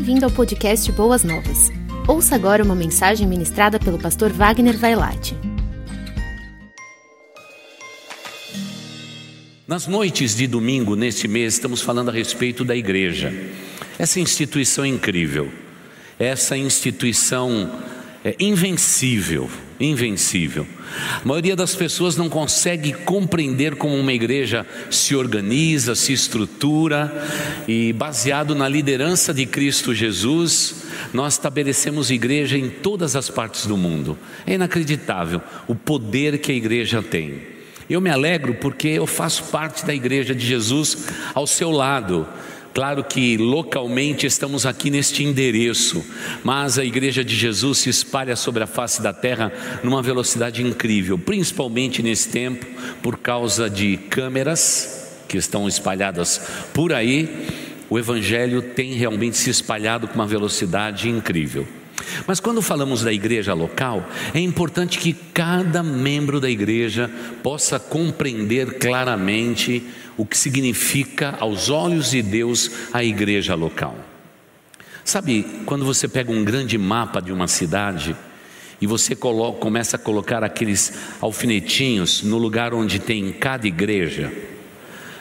Bem-vindo ao podcast Boas Novas. Ouça agora uma mensagem ministrada pelo pastor Wagner Vailate. Nas noites de domingo neste mês, estamos falando a respeito da igreja. Essa instituição incrível, essa instituição é, invencível, invencível. A maioria das pessoas não consegue compreender como uma igreja se organiza, se estrutura e baseado na liderança de Cristo Jesus, nós estabelecemos igreja em todas as partes do mundo. É inacreditável o poder que a igreja tem. Eu me alegro porque eu faço parte da igreja de Jesus ao seu lado. Claro que localmente estamos aqui neste endereço, mas a Igreja de Jesus se espalha sobre a face da terra numa velocidade incrível, principalmente nesse tempo, por causa de câmeras que estão espalhadas por aí. O Evangelho tem realmente se espalhado com uma velocidade incrível. Mas quando falamos da igreja local, é importante que cada membro da igreja possa compreender claramente o que significa aos olhos de Deus a igreja local. Sabe, quando você pega um grande mapa de uma cidade e você coloca, começa a colocar aqueles alfinetinhos no lugar onde tem cada igreja,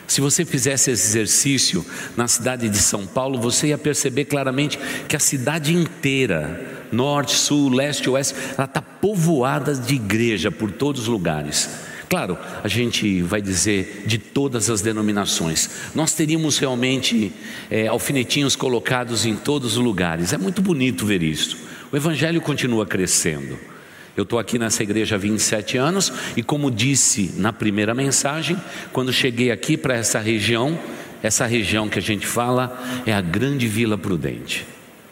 se você fizesse esse exercício na cidade de São Paulo, você ia perceber claramente que a cidade inteira, norte, sul, leste, oeste, ela está povoada de igreja por todos os lugares. Claro, a gente vai dizer de todas as denominações. Nós teríamos realmente é, alfinetinhos colocados em todos os lugares. É muito bonito ver isso. O Evangelho continua crescendo. Eu estou aqui nessa igreja há 27 anos e, como disse na primeira mensagem, quando cheguei aqui para essa região, essa região que a gente fala é a Grande Vila Prudente.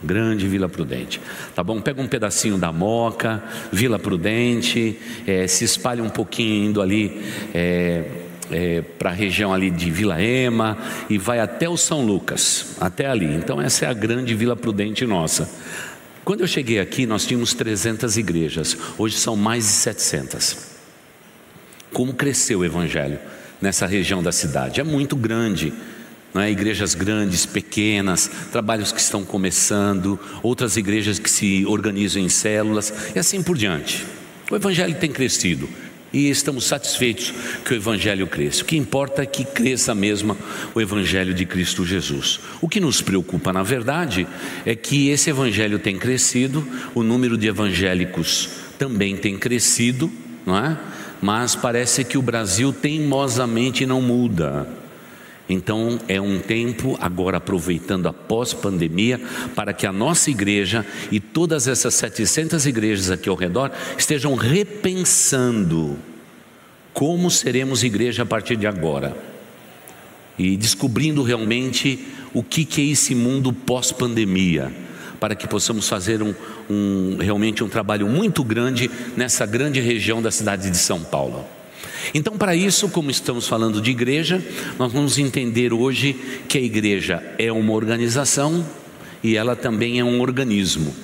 Grande Vila Prudente. Tá bom? Pega um pedacinho da Moca, Vila Prudente, é, se espalha um pouquinho indo ali é, é, para a região ali de Vila Ema e vai até o São Lucas, até ali. Então essa é a grande Vila Prudente nossa. Quando eu cheguei aqui, nós tínhamos 300 igrejas, hoje são mais de 700. Como cresceu o evangelho nessa região da cidade? É muito grande é? igrejas grandes, pequenas, trabalhos que estão começando, outras igrejas que se organizam em células e assim por diante. O Evangelho tem crescido e estamos satisfeitos que o Evangelho cresça. O que importa é que cresça mesmo o Evangelho de Cristo Jesus. O que nos preocupa, na verdade, é que esse Evangelho tem crescido, o número de evangélicos também tem crescido, não é? mas parece que o Brasil teimosamente não muda. Então é um tempo, agora aproveitando a pós-pandemia, para que a nossa igreja e todas essas 700 igrejas aqui ao redor estejam repensando como seremos igreja a partir de agora e descobrindo realmente o que, é esse mundo pós-pandemia, para que possamos fazer um, um, realmente um trabalho muito grande nessa grande região da cidade de São Paulo. Então, para isso, como estamos falando de igreja, nós vamos entender hoje que a igreja é uma organização e ela também é um organismo,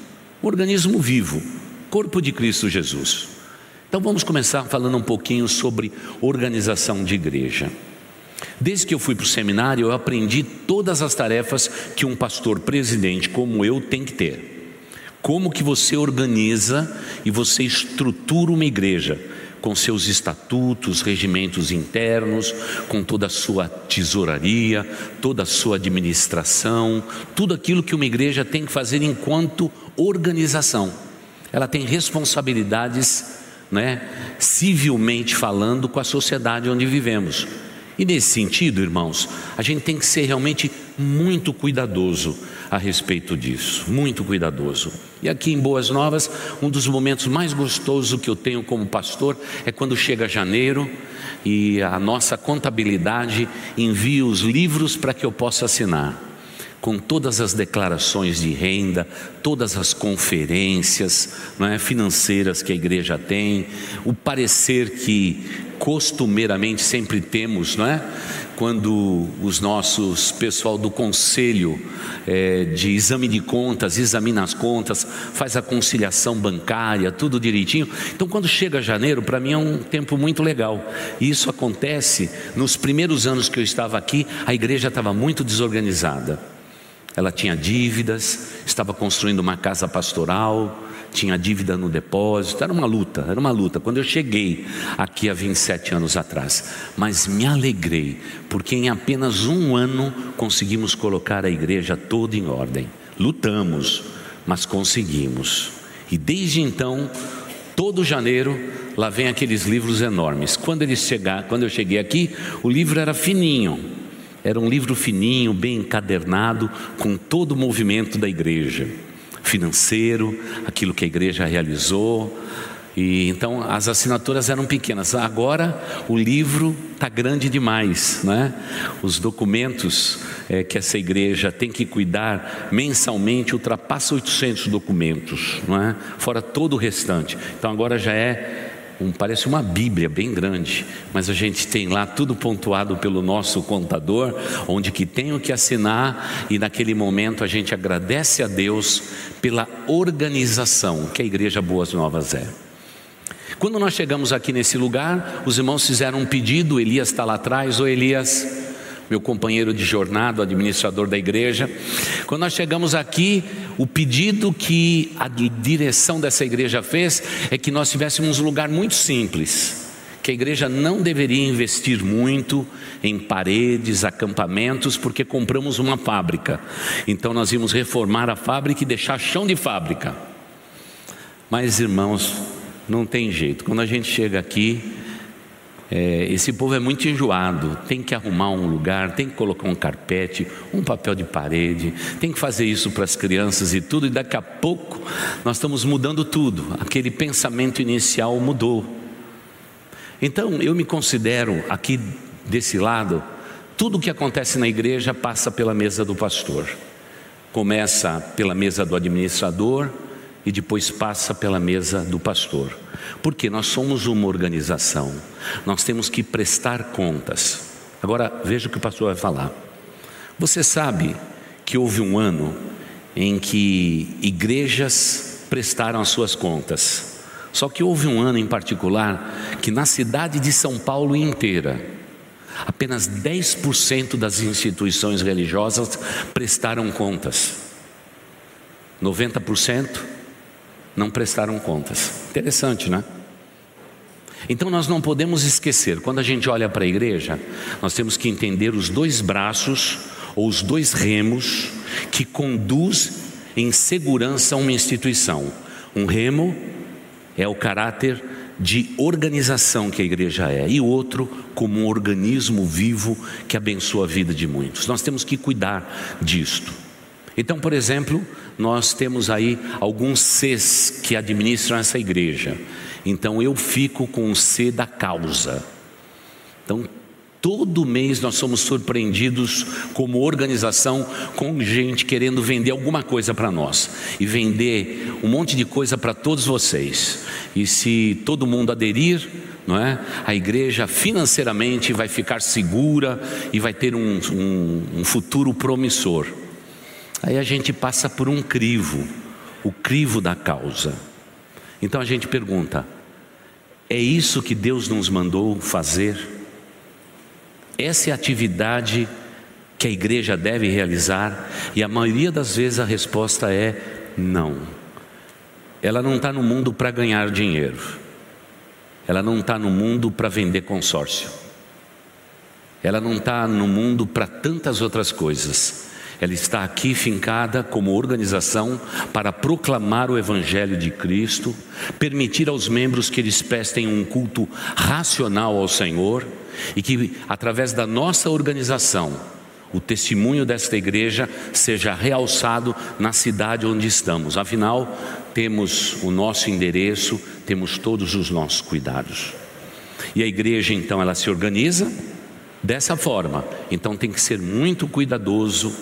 um organismo vivo, corpo de Cristo Jesus. Então, vamos começar falando um pouquinho sobre organização de igreja. Desde que eu fui para o seminário, eu aprendi todas as tarefas que um pastor presidente como eu tem que ter. Como que você organiza e você estrutura uma igreja com seus estatutos, regimentos internos, com toda a sua tesouraria, toda a sua administração, tudo aquilo que uma igreja tem que fazer enquanto organização. Ela tem responsabilidades, né, civilmente falando, com a sociedade onde vivemos. E nesse sentido, irmãos, a gente tem que ser realmente muito cuidadoso a respeito disso, muito cuidadoso. E aqui em Boas Novas, um dos momentos mais gostosos que eu tenho como pastor é quando chega janeiro e a nossa contabilidade envia os livros para que eu possa assinar com todas as declarações de renda, todas as conferências é, financeiras que a igreja tem, o parecer que costumeiramente sempre temos, não é? Quando os nossos pessoal do conselho é, de exame de contas examina as contas, faz a conciliação bancária, tudo direitinho. Então, quando chega janeiro, para mim é um tempo muito legal. E isso acontece nos primeiros anos que eu estava aqui, a igreja estava muito desorganizada Ela tinha dívidas, estava construindo uma casa pastoral, tinha dívida no depósito, era uma luta, era uma luta. Quando eu cheguei aqui há 27 anos atrás, mas me alegrei, porque em apenas um ano conseguimos colocar a igreja toda em ordem. Lutamos, mas conseguimos. E desde então, todo janeiro, lá vem aqueles livros enormes. Quando eles chegar, quando eu cheguei aqui, o livro era fininho. Era um livro fininho, bem encadernado, com todo o movimento da igreja, financeiro, aquilo que a igreja realizou. E então as assinaturas eram pequenas. Agora o livro está grande demais, né? Os documentos é, que essa igreja tem que cuidar mensalmente ultrapassa 800 documentos, não é? Fora todo o restante. Então agora já é um, parece uma Bíblia bem grande, mas a gente tem lá tudo pontuado pelo nosso contador, onde que tem o que assinar, e naquele momento a gente agradece a Deus pela organização que a Igreja Boas Novas é. Quando nós chegamos aqui nesse lugar, os irmãos fizeram um pedido, Elias está lá atrás, ou Elias, meu companheiro de jornada, administrador da igreja. Quando nós chegamos aqui, o pedido que a direção dessa igreja fez é que nós tivéssemos um lugar muito simples que a igreja não deveria investir muito em paredes, acampamentos, porque compramos uma fábrica. Então nós íamos reformar a fábrica e deixar chão de fábrica. Mas irmãos, não tem jeito. Quando a gente chega aqui, é, esse povo é muito enjoado, tem que arrumar um lugar, tem que colocar um carpete, um papel de parede, tem que fazer isso para as crianças e tudo, e daqui a pouco nós estamos mudando tudo, aquele pensamento inicial mudou. Então eu me considero aqui desse lado, tudo o que acontece na igreja passa pela mesa do pastor, começa pela mesa do administrador e depois passa pela mesa do pastor. Porque nós somos uma organização, nós temos que prestar contas. Agora, veja o que o pastor vai falar. Você sabe que houve um ano em que igrejas prestaram as suas contas. Só que houve um ano em particular que na cidade de São Paulo inteira, apenas 10% das instituições religiosas prestaram contas. 90% não prestaram contas. Interessante, né? Então nós não podemos esquecer, quando a gente olha para a igreja, nós temos que entender os dois braços ou os dois remos que conduz em segurança uma instituição. Um remo é o caráter de organização que a igreja é, e o outro como um organismo vivo que abençoa a vida de muitos. Nós temos que cuidar disto. Então, por exemplo, nós temos aí alguns Cs que administram essa igreja. Então, eu fico com o C da causa. Então, todo mês nós somos surpreendidos como organização com gente querendo vender alguma coisa para nós e vender um monte de coisa para todos vocês. E se todo mundo aderir, não é? A igreja financeiramente vai ficar segura e vai ter um, um, um futuro promissor. Aí a gente passa por um crivo, o crivo da causa. Então a gente pergunta: é isso que Deus nos mandou fazer? Essa é a atividade que a igreja deve realizar? E a maioria das vezes a resposta é não. Ela não está no mundo para ganhar dinheiro, ela não está no mundo para vender consórcio, ela não está no mundo para tantas outras coisas. Ela está aqui fincada como organização para proclamar o Evangelho de Cristo, permitir aos membros que eles prestem um culto racional ao Senhor e que, através da nossa organização, o testemunho desta igreja seja realçado na cidade onde estamos. Afinal, temos o nosso endereço, temos todos os nossos cuidados. E a igreja, então, ela se organiza dessa forma. Então, tem que ser muito cuidadoso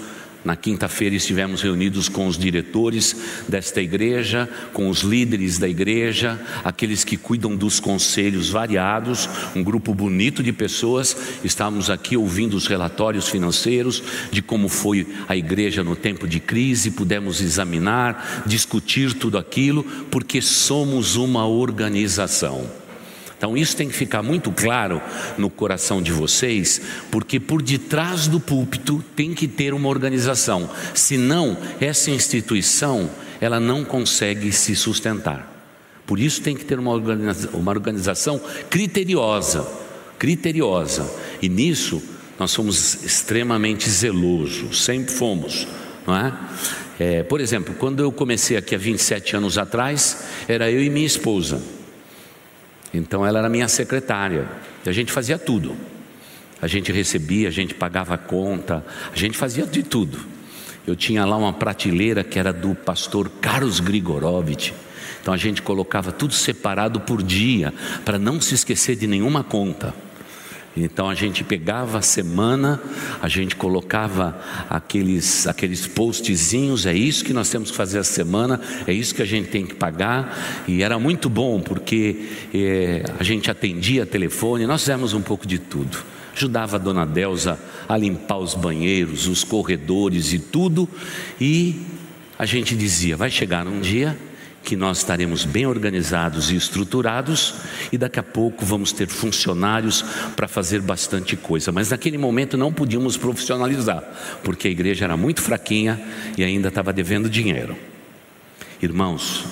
na quinta-feira estivemos reunidos com os diretores desta igreja, com os líderes da igreja, aqueles que cuidam dos conselhos variados, um grupo bonito de pessoas. Estávamos aqui ouvindo os relatórios financeiros de como foi a igreja no tempo de crise, pudemos examinar, discutir tudo aquilo, porque somos uma organização. Então isso tem que ficar muito claro no coração de vocês, porque por detrás do púlpito tem que ter uma organização. Senão, essa instituição, ela não consegue se sustentar. Por isso tem que ter uma organização, uma organização criteriosa, criteriosa. E nisso nós somos extremamente zelosos, sempre fomos, não é? é? Por exemplo, quando eu comecei aqui há 27 anos atrás, era eu e minha esposa. Então ela era minha secretária. E a gente fazia tudo. A gente recebia, a gente pagava conta, a gente fazia de tudo. Eu tinha lá uma prateleira que era do pastor Carlos Grigorovitch. Então a gente colocava tudo separado por dia, para não se esquecer de nenhuma conta. Então a gente pegava a semana, a gente colocava aqueles, aqueles postzinhos, é isso que nós temos que fazer a semana, é isso que a gente tem que pagar, e era muito bom porque é, a gente atendia telefone, nós fizemos um pouco de tudo. Ajudava a dona Delza a limpar os banheiros, os corredores e tudo, e a gente dizia: vai chegar um dia que nós estaremos bem organizados e estruturados e daqui a pouco vamos ter funcionários para fazer bastante coisa. Mas naquele momento não podíamos profissionalizar, porque a igreja era muito fraquinha e ainda estava devendo dinheiro. Irmãos,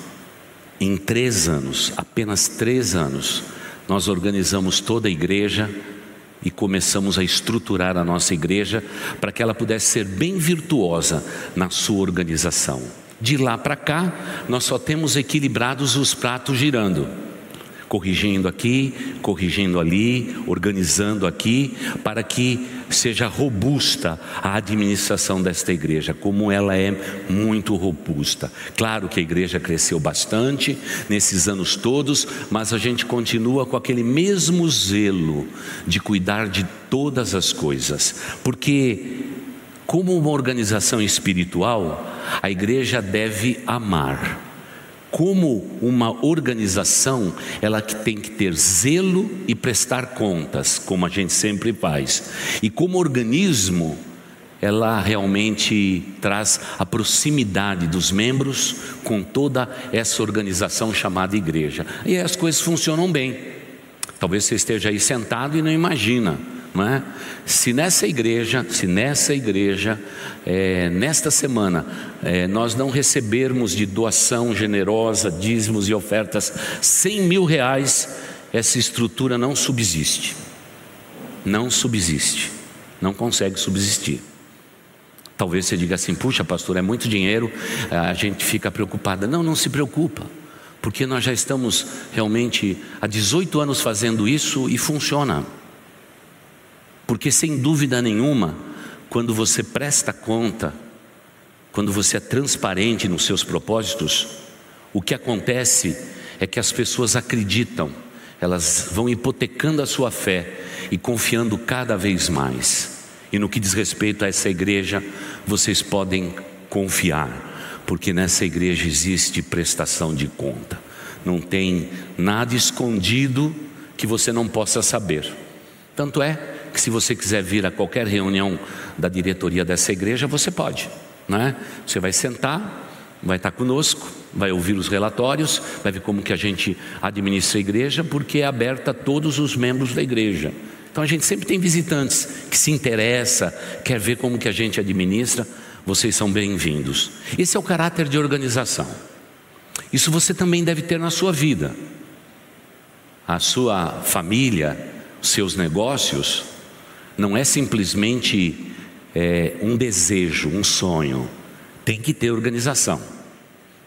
em três anos, apenas três anos, nós organizamos toda a igreja e começamos a estruturar a nossa igreja para que ela pudesse ser bem virtuosa na sua organização. De lá para cá, nós só temos equilibrados os pratos girando, corrigindo aqui, corrigindo ali, organizando aqui, para que seja robusta a administração desta igreja, como ela é muito robusta. Claro que a igreja cresceu bastante nesses anos todos, mas a gente continua com aquele mesmo zelo de cuidar de todas as coisas, porque como uma organização espiritual, a igreja deve amar. Como uma organização, ela tem que ter zelo e prestar contas, como a gente sempre faz. E como organismo, ela realmente traz a proximidade dos membros com toda essa organização chamada igreja. E as coisas funcionam bem. Talvez você esteja aí sentado e não imagina é? Se nessa igreja, se nessa igreja, é, nesta semana, é, nós não recebermos de doação generosa, dízimos e ofertas 100 mil reais, essa estrutura não subsiste. Não subsiste. Não consegue subsistir. Talvez você diga assim: puxa, pastor, é muito dinheiro, a gente fica preocupada. Não, não se preocupa, porque nós já estamos realmente há 18 anos fazendo isso e funciona. Porque sem dúvida nenhuma, quando você presta conta, quando você é transparente nos seus propósitos, o que acontece é que as pessoas acreditam, elas vão hipotecando a sua fé e confiando cada vez mais. E no que diz respeito a essa igreja, vocês podem confiar, porque nessa igreja existe prestação de conta. Não tem nada escondido que você não possa saber. Tanto é que se você quiser vir a qualquer reunião da diretoria dessa igreja, você pode, né? Você vai sentar, vai estar conosco, vai ouvir os relatórios, vai ver como que a gente administra a igreja, porque é aberta a todos os membros da igreja. Então a gente sempre tem visitantes que se interessa, quer ver como que a gente administra, vocês são bem-vindos. Esse é o caráter de organização. Isso você também deve ter na sua vida. A sua família, seus negócios, não é simplesmente é, um desejo, um sonho, tem que ter organização.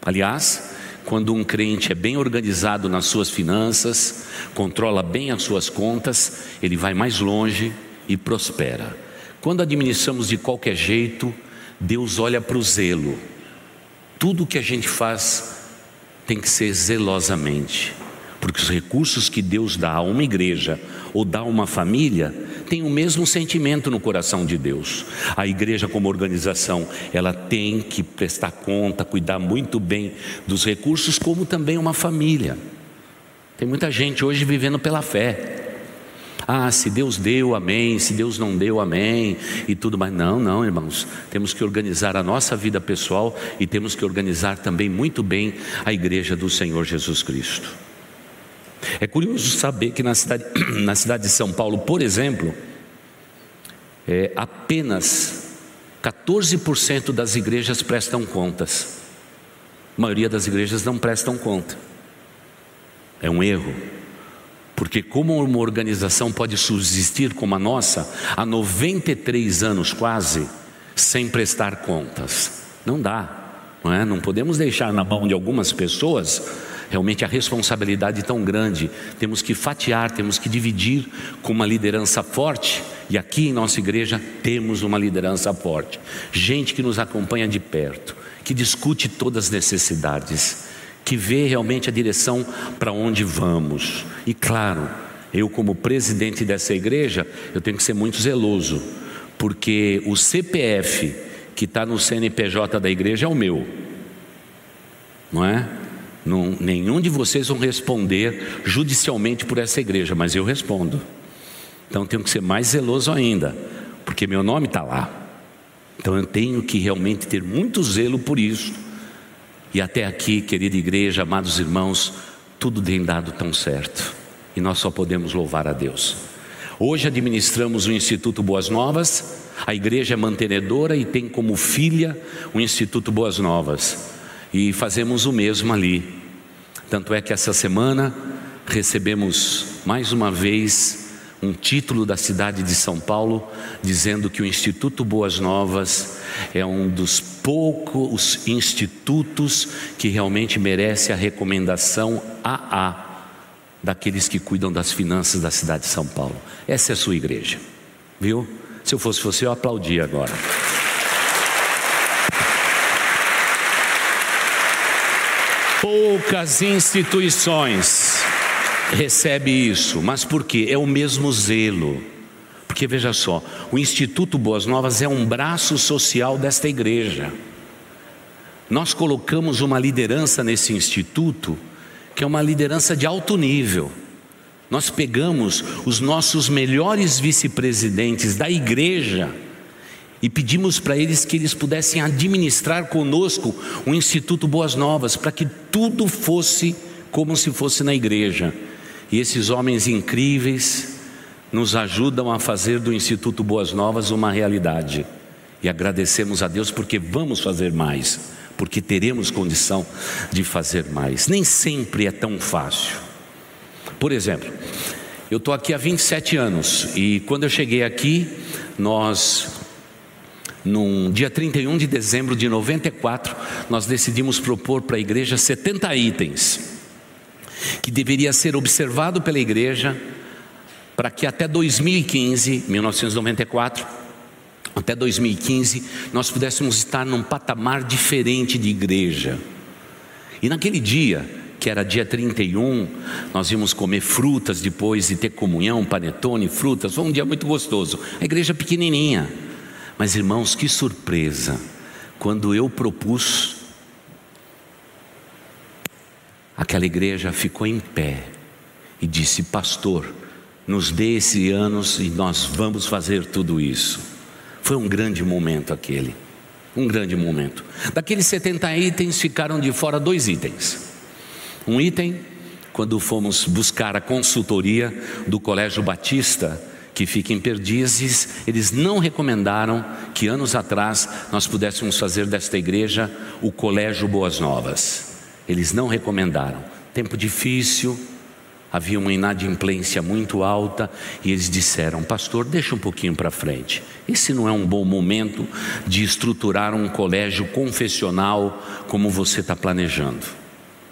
Aliás, quando um crente é bem organizado nas suas finanças, controla bem as suas contas, ele vai mais longe e prospera. Quando administramos de qualquer jeito, Deus olha para o zelo. Tudo que a gente faz tem que ser zelosamente, porque os recursos que Deus dá a uma igreja ou dá a uma família tem o mesmo sentimento no coração de Deus. A igreja, como organização, ela tem que prestar conta, cuidar muito bem dos recursos, como também uma família. Tem muita gente hoje vivendo pela fé. Ah, se Deus deu, amém. Se Deus não deu, amém. E tudo mais. Não, não, irmãos. Temos que organizar a nossa vida pessoal e temos que organizar também muito bem a igreja do Senhor Jesus Cristo. É curioso saber que na cidade, na cidade de São Paulo, por exemplo, é, apenas 14% das igrejas prestam contas. A maioria das igrejas não prestam conta. É um erro. Porque, como uma organização pode subsistir como a nossa, há 93 anos quase, sem prestar contas? Não dá. Não, é? não podemos deixar na mão de algumas pessoas realmente a responsabilidade tão grande. Temos que fatiar, temos que dividir com uma liderança forte. E aqui em nossa igreja temos uma liderança forte. Gente que nos acompanha de perto, que discute todas as necessidades, que vê realmente a direção para onde vamos. E claro, eu como presidente dessa igreja, eu tenho que ser muito zeloso, porque o CPF que está no CNPJ da igreja é o meu, não é? Não, nenhum de vocês vão responder judicialmente por essa igreja, mas eu respondo. Então tenho que ser mais zeloso ainda, porque meu nome está lá. Então eu tenho que realmente ter muito zelo por isso. E até aqui, querida igreja, amados irmãos, tudo tem dado tão certo. E nós só podemos louvar a Deus. Hoje administramos o Instituto Boas Novas, a igreja é mantenedora e tem como filha o Instituto Boas Novas e fazemos o mesmo ali. Tanto é que essa semana recebemos mais uma vez um título da cidade de São Paulo dizendo que o Instituto Boas Novas é um dos poucos institutos que realmente merece a recomendação AA daqueles que cuidam das finanças da cidade de São Paulo. Essa é a sua igreja, viu? Se eu fosse você, eu aplaudia agora. Poucas instituições recebem isso, mas por quê? É o mesmo zelo. Porque veja só, o Instituto Boas Novas é um braço social desta igreja. Nós colocamos uma liderança nesse instituto, que é uma liderança de alto nível. Nós pegamos os nossos melhores vice-presidentes da igreja e pedimos para eles que eles pudessem administrar conosco o Instituto Boas Novas, para que tudo fosse como se fosse na igreja. E esses homens incríveis nos ajudam a fazer do Instituto Boas Novas uma realidade. E agradecemos a Deus porque vamos fazer mais, porque teremos condição de fazer mais. Nem sempre é tão fácil. Por exemplo, eu estou aqui há 27 anos e quando eu cheguei aqui, nós num dia 31 de dezembro de 94, nós decidimos propor para a igreja 70 itens que deveria ser observado pela igreja para que até 2015, 1994, até 2015, nós pudéssemos estar num patamar diferente de igreja. E naquele dia, que era dia 31, nós íamos comer frutas depois e ter comunhão, panetone, frutas, foi um dia muito gostoso. A igreja pequenininha, mas irmãos, que surpresa, quando eu propus, aquela igreja ficou em pé e disse: Pastor, nos dê esse anos e nós vamos fazer tudo isso. Foi um grande momento aquele, um grande momento. Daqueles 70 itens ficaram de fora dois itens. Um item, quando fomos buscar a consultoria do Colégio Batista, que fica em Perdizes, eles não recomendaram que anos atrás nós pudéssemos fazer desta igreja o Colégio Boas Novas. Eles não recomendaram. Tempo difícil, havia uma inadimplência muito alta e eles disseram: Pastor, deixa um pouquinho para frente. Esse não é um bom momento de estruturar um colégio confessional como você está planejando.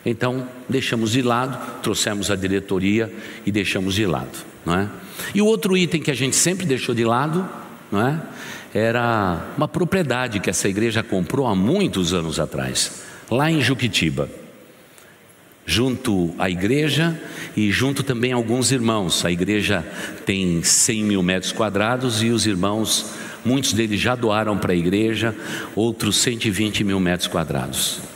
Então, deixamos de lado, trouxemos a diretoria e deixamos de lado, não é? E o outro item que a gente sempre deixou de lado, não é? Era uma propriedade que essa igreja comprou há muitos anos atrás, lá em Juquitiba. Junto à igreja e junto também alguns irmãos. A igreja tem 100 mil metros quadrados e os irmãos, muitos deles já doaram para a igreja, outros 120 mil metros quadrados.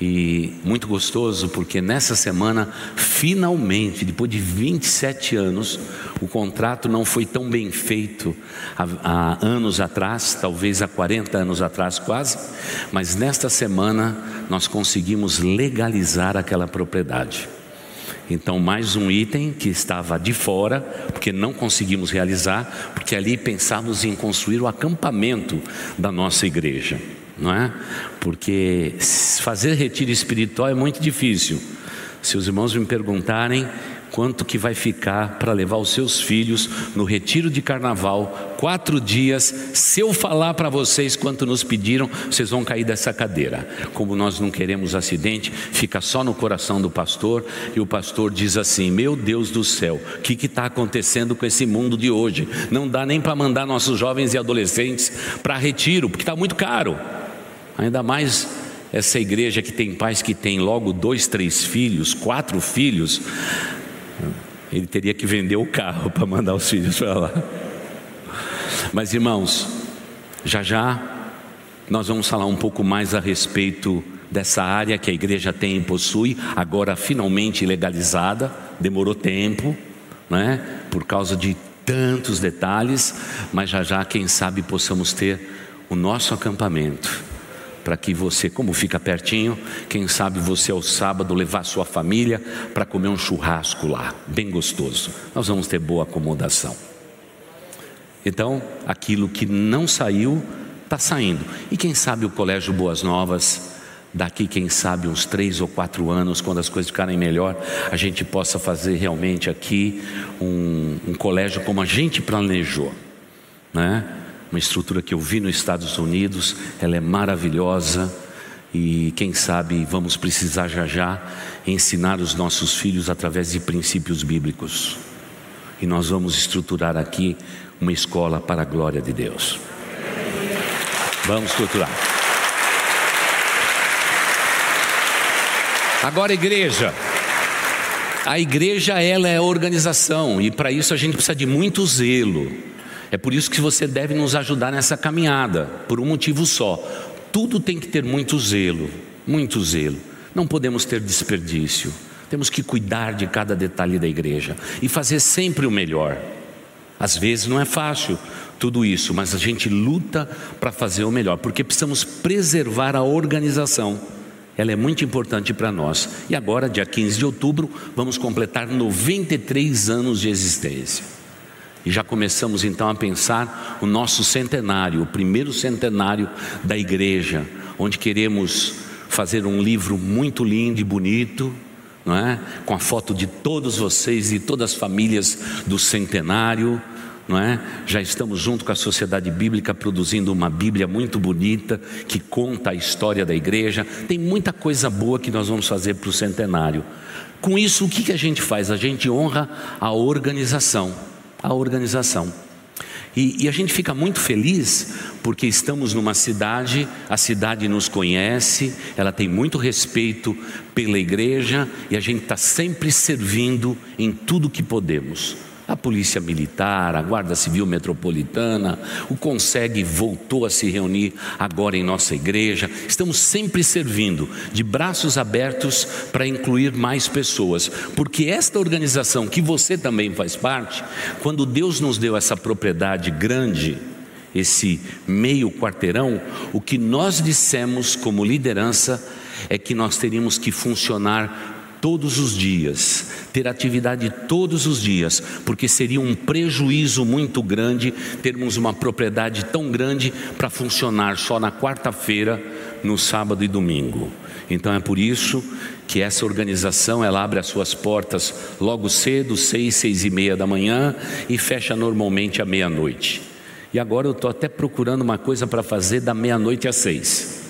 E muito gostoso porque nessa semana, finalmente, depois de 27 anos, o contrato não foi tão bem feito há, há, anos atrás, talvez há 40 anos atrás quase, mas nesta semana nós conseguimos legalizar aquela propriedade. Então, mais um item que estava de fora, porque não conseguimos realizar, porque ali pensávamos em construir o acampamento da nossa igreja, não é? Porque fazer retiro espiritual é muito difícil. Se os irmãos me perguntarem, quanto que vai ficar para levar os seus filhos no retiro de carnaval, quatro dias. Se eu falar para vocês quanto nos pediram, vocês vão cair dessa cadeira. Como nós não queremos acidente, fica só no coração do pastor e o pastor diz assim: Meu Deus do céu, o que está acontecendo com esse mundo de hoje? Não dá nem para mandar nossos jovens e adolescentes para retiro, porque está muito caro. Ainda mais essa igreja que tem pais que tem logo dois, três filhos, quatro filhos, ele teria que vender o carro para mandar os filhos para lá. Mas irmãos, já já nós vamos falar um pouco mais a respeito dessa área que a igreja tem e possui, agora finalmente legalizada, demorou tempo, né? Por causa de tantos detalhes, mas já já quem sabe possamos ter o nosso acampamento para que você, como fica pertinho, quem sabe você ao sábado levar sua família para comer um churrasco lá, bem gostoso. Nós vamos ter boa acomodação. Então, aquilo que não saiu, está saindo. E quem sabe o Colégio Boas Novas, daqui, quem sabe, uns três ou quatro anos, quando as coisas ficarem melhor, a gente possa fazer realmente aqui um, um colégio como a gente planejou, né? Uma estrutura que eu vi nos Estados Unidos, ela é maravilhosa e quem sabe vamos precisar já já ensinar os nossos filhos através de princípios bíblicos. E nós vamos estruturar aqui uma escola para a glória de Deus. Vamos estruturar. Agora, igreja. A igreja ela é organização e para isso a gente precisa de muito zelo. É por isso que você deve nos ajudar nessa caminhada, por um motivo só. Tudo tem que ter muito zelo, muito zelo. Não podemos ter desperdício. Temos que cuidar de cada detalhe da igreja e fazer sempre o melhor. Às vezes não é fácil tudo isso, mas a gente luta para fazer o melhor, porque precisamos preservar a organização. Ela é muito importante para nós. E agora, dia 15 de outubro, vamos completar 93 anos de existência. E já começamos então a pensar o nosso centenário, o primeiro centenário da igreja, onde queremos fazer um livro muito lindo e bonito, não é? Com a foto de todos vocês e todas as famílias do centenário, não é? Já estamos junto com a Sociedade Bíblica produzindo uma Bíblia muito bonita que conta a história da igreja. Tem muita coisa boa que nós vamos fazer para o centenário. Com isso, o que, que a gente faz? A gente honra a organização a organização. E, e, a gente fica muito feliz porque estamos numa cidade, a cidade nos conhece, ela tem muito respeito pela igreja e a gente está sempre servindo em tudo que podemos Polícia Militar, a Guarda Civil Metropolitana, o Consegue voltou a se reunir agora em nossa igreja. Estamos sempre servindo de braços abertos para incluir mais pessoas, porque esta organização que você também faz parte, quando Deus nos deu essa propriedade grande, esse meio quarteirão, o que nós dissemos como liderança é que nós teríamos que funcionar todos os dias, ter atividade todos os dias, porque seria um prejuízo muito grande termos uma propriedade tão grande para funcionar só na quarta-feira, no sábado e domingo. Então é por isso que essa organização ela abre as suas portas logo cedo, seis, seis e meia da manhã e fecha normalmente à meia-noite. E agora eu estou até procurando uma coisa para fazer da meia-noite às seis,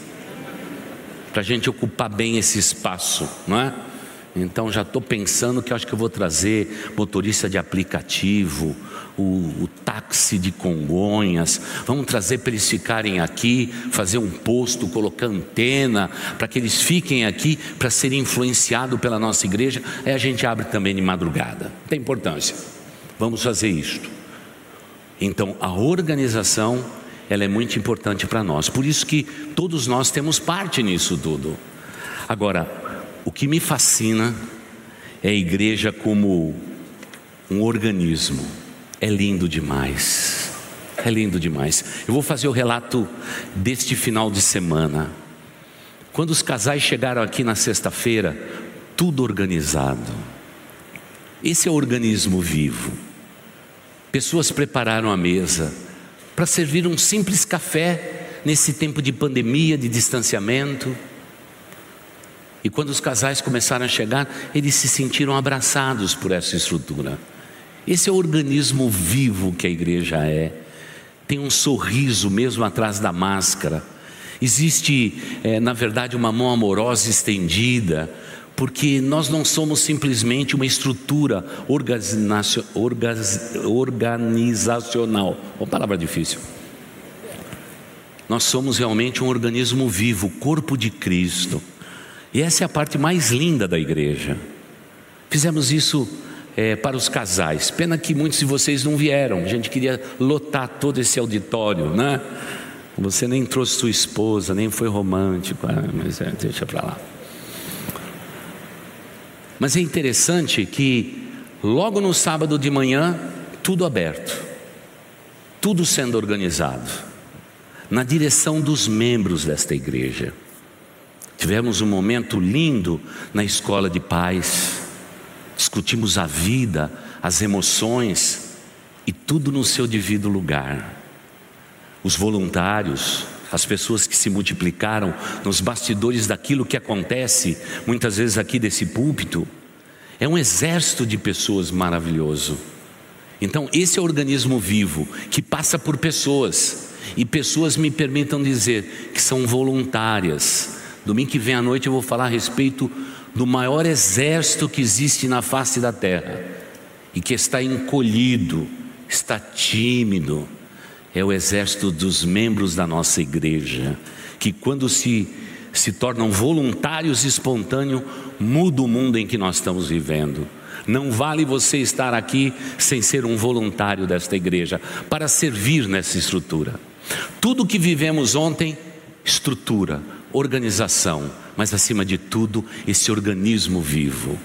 para a gente ocupar bem esse espaço, não é? Então já estou pensando que acho que eu vou trazer motorista de aplicativo, o, o táxi de Congonhas, vamos trazer para eles ficarem aqui, fazer um posto, colocar antena, para que eles fiquem aqui para serem influenciados pela nossa igreja. Aí a gente abre também de madrugada. Tem importância. Vamos fazer isto. Então a organização ela é muito importante para nós. Por isso que todos nós temos parte nisso tudo. Agora, o que me fascina é a igreja como um organismo. É lindo demais. É lindo demais. Eu vou fazer o relato deste final de semana. Quando os casais chegaram aqui na sexta-feira, tudo organizado, Esse é o organismo vivo. Pessoas prepararam a mesa para servir um simples café nesse tempo de pandemia, de distanciamento. E quando os casais começaram a chegar, eles se sentiram abraçados por essa estrutura. Esse é o organismo vivo que a igreja é. Tem um sorriso mesmo atrás da máscara. Existe, é, na verdade, uma mão amorosa estendida, porque nós não somos simplesmente uma estrutura organizacional. Uma palavra difícil. Nós somos realmente um organismo vivo, o corpo de Cristo. E essa é a parte mais linda da igreja. Fizemos isso é, para os casais. Pena que muitos de vocês não vieram. A gente queria lotar todo esse auditório, né? Você nem trouxe sua esposa, nem foi romântico. Ah, mas é, deixa para lá. Mas é interessante que logo no sábado de manhã, tudo aberto, tudo sendo organizado, na direção dos membros desta igreja. Tivemos um momento lindo na escola de paz discutimos a vida, as emoções e tudo no seu devido lugar. Os voluntários, as pessoas que se multiplicaram nos bastidores daquilo que acontece, muitas vezes aqui desse púlpito, é um exército de pessoas maravilhoso. Então, esse é o organismo vivo que passa por pessoas, e pessoas me permitam dizer que são voluntárias. Domingo que vem à noite eu vou falar a respeito do maior exército que existe na face da terra e que está encolhido, está tímido, é o exército dos membros da nossa igreja, que quando se, se tornam voluntários espontâneos, muda o mundo em que nós estamos vivendo. Não vale você estar aqui sem ser um voluntário desta igreja, para servir nessa estrutura. Tudo que vivemos ontem, estrutura, organização, mas acima de tudo, esse organismo vivo.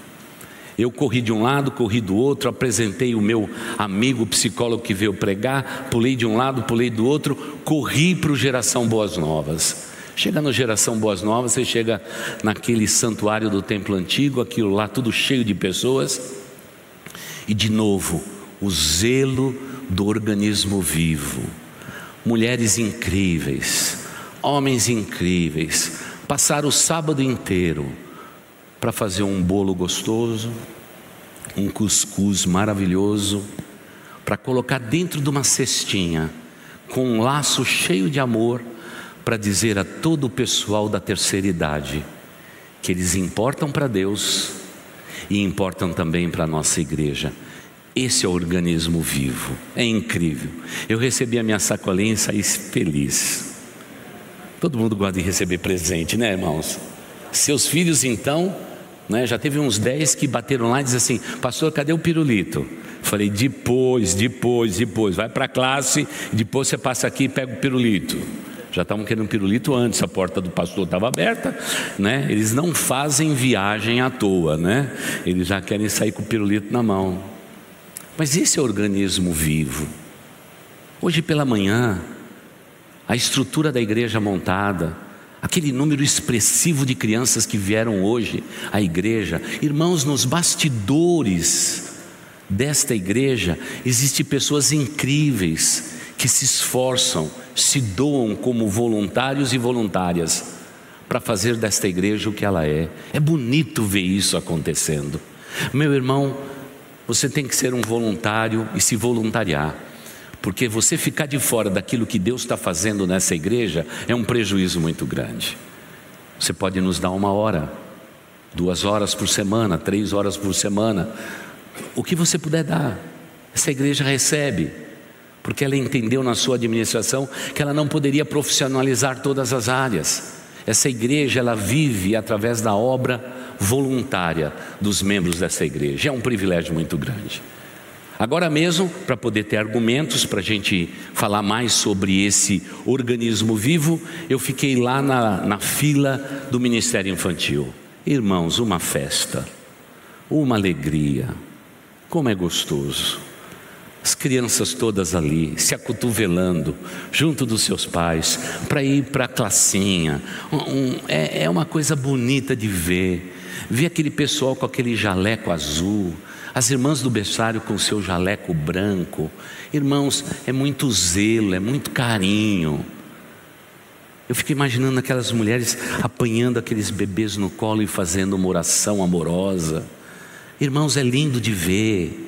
Eu corri de um lado, corri do outro, apresentei o meu amigo psicólogo que veio pregar, pulei de um lado, pulei do outro, corri para o Geração Boas Novas. Chega no Geração Boas Novas, você chega naquele santuário do templo antigo, aquilo lá tudo cheio de pessoas, e de novo, o zelo do organismo vivo. Mulheres incríveis, homens incríveis, passaram o sábado inteiro para fazer um bolo gostoso, um cuscuz maravilhoso, para colocar dentro de uma cestinha, com um laço cheio de amor, para dizer a todo o pessoal da terceira idade que eles importam para Deus e importam também para a nossa igreja. Esse é o organismo vivo, é incrível. Eu recebi a minha sacolinha e saí feliz. Todo mundo gosta de receber presente, né, irmãos? Seus filhos, então, né, já teve uns 10 que bateram lá e dizem assim: Pastor, cadê o pirulito? Falei: Depois, depois, depois. Vai para a classe, depois você passa aqui e pega o pirulito. Já estavam querendo pirulito antes, a porta do pastor estava aberta, né? Eles não fazem viagem à toa, né? Eles já querem sair com o pirulito na mão. Mas esse é organismo vivo. Hoje pela manhã, a estrutura da igreja montada, aquele número expressivo de crianças que vieram hoje à igreja, irmãos, nos bastidores desta igreja existem pessoas incríveis que se esforçam, se doam como voluntários e voluntárias para fazer desta igreja o que ela é. É bonito ver isso acontecendo. Meu irmão, você tem que ser um voluntário e se voluntariar. Porque você ficar de fora daquilo que Deus está fazendo nessa igreja é um prejuízo muito grande. Você pode nos dar uma hora, duas horas por semana, três horas por semana, o que você puder dar. Essa igreja recebe, porque ela entendeu na sua administração que ela não poderia profissionalizar todas as áreas. Essa igreja ela vive através da obra voluntária dos membros dessa igreja. É um privilégio muito grande. Agora mesmo, para poder ter argumentos para a gente falar mais sobre esse organismo vivo, eu fiquei lá na, na fila do Ministério Infantil. Irmãos, uma festa, uma alegria, como é gostoso. As crianças todas ali, se acotovelando, junto dos seus pais, para ir para a classinha. Um, é, é uma coisa bonita de ver. Ver aquele pessoal com aquele jaleco azul, As irmãs do berçário com seu jaleco branco. Irmãos, é muito zelo, é muito carinho. Eu fico imaginando aquelas mulheres apanhando aqueles bebês no colo e fazendo uma oração amorosa. Irmãos, é lindo de ver.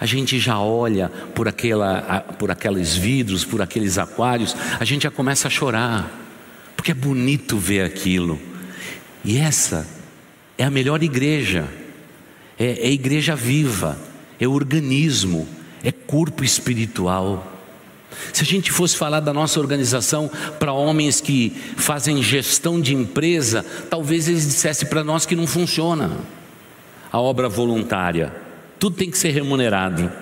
A gente já olha por, aquela, por aqueles vidros, por aqueles aquários, a gente já começa a chorar, porque é bonito ver aquilo. E essa é a melhor igreja, é, é igreja viva, é organismo, é corpo espiritual. Se a gente fosse falar da nossa organização para homens que fazem gestão de empresa, talvez eles dissessem para nós que não funciona a obra voluntária. Tudo tem que ser remunerado.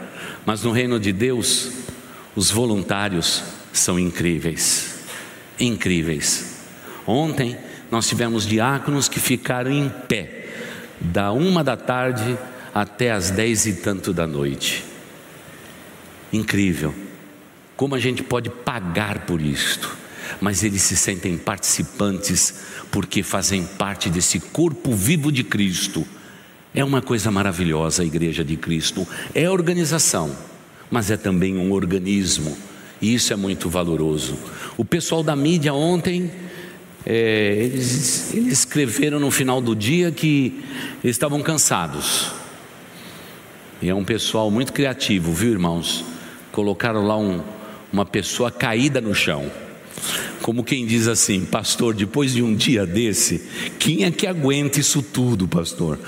Mas no reino de Deus, os voluntários são incríveis. Incríveis. Ontem nós tivemos diáconos que ficaram em pé, da uma da tarde até as dez e tanto da noite. Incrível. Como a gente pode pagar por isto? Mas eles se sentem participantes porque fazem parte desse corpo vivo de Cristo. É uma coisa maravilhosa a Igreja de Cristo. É organização, mas é também um organismo. E isso é muito valoroso. O pessoal da mídia ontem é, eles, eles, escreveram no final do dia que eles estavam cansados. E é um pessoal muito criativo, viu, irmãos? Colocaram lá um, uma pessoa caída no chão. Como quem diz assim, pastor, depois de um dia desse, quem é que aguenta isso tudo, pastor?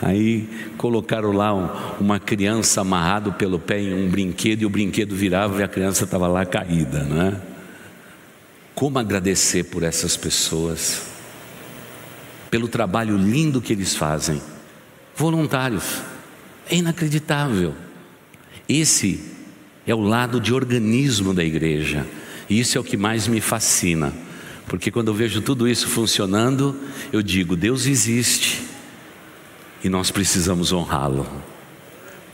Aí colocaram lá um, uma criança amarrado pelo pé em um brinquedo e o brinquedo virava e a criança estava lá caída, né? Como agradecer por essas pessoas, pelo trabalho lindo que eles fazem, voluntários, é inacreditável. Esse é o lado de organismo da igreja. E isso é o que mais me fascina, porque quando eu vejo tudo isso funcionando, eu digo: Deus existe e nós precisamos honrá-lo.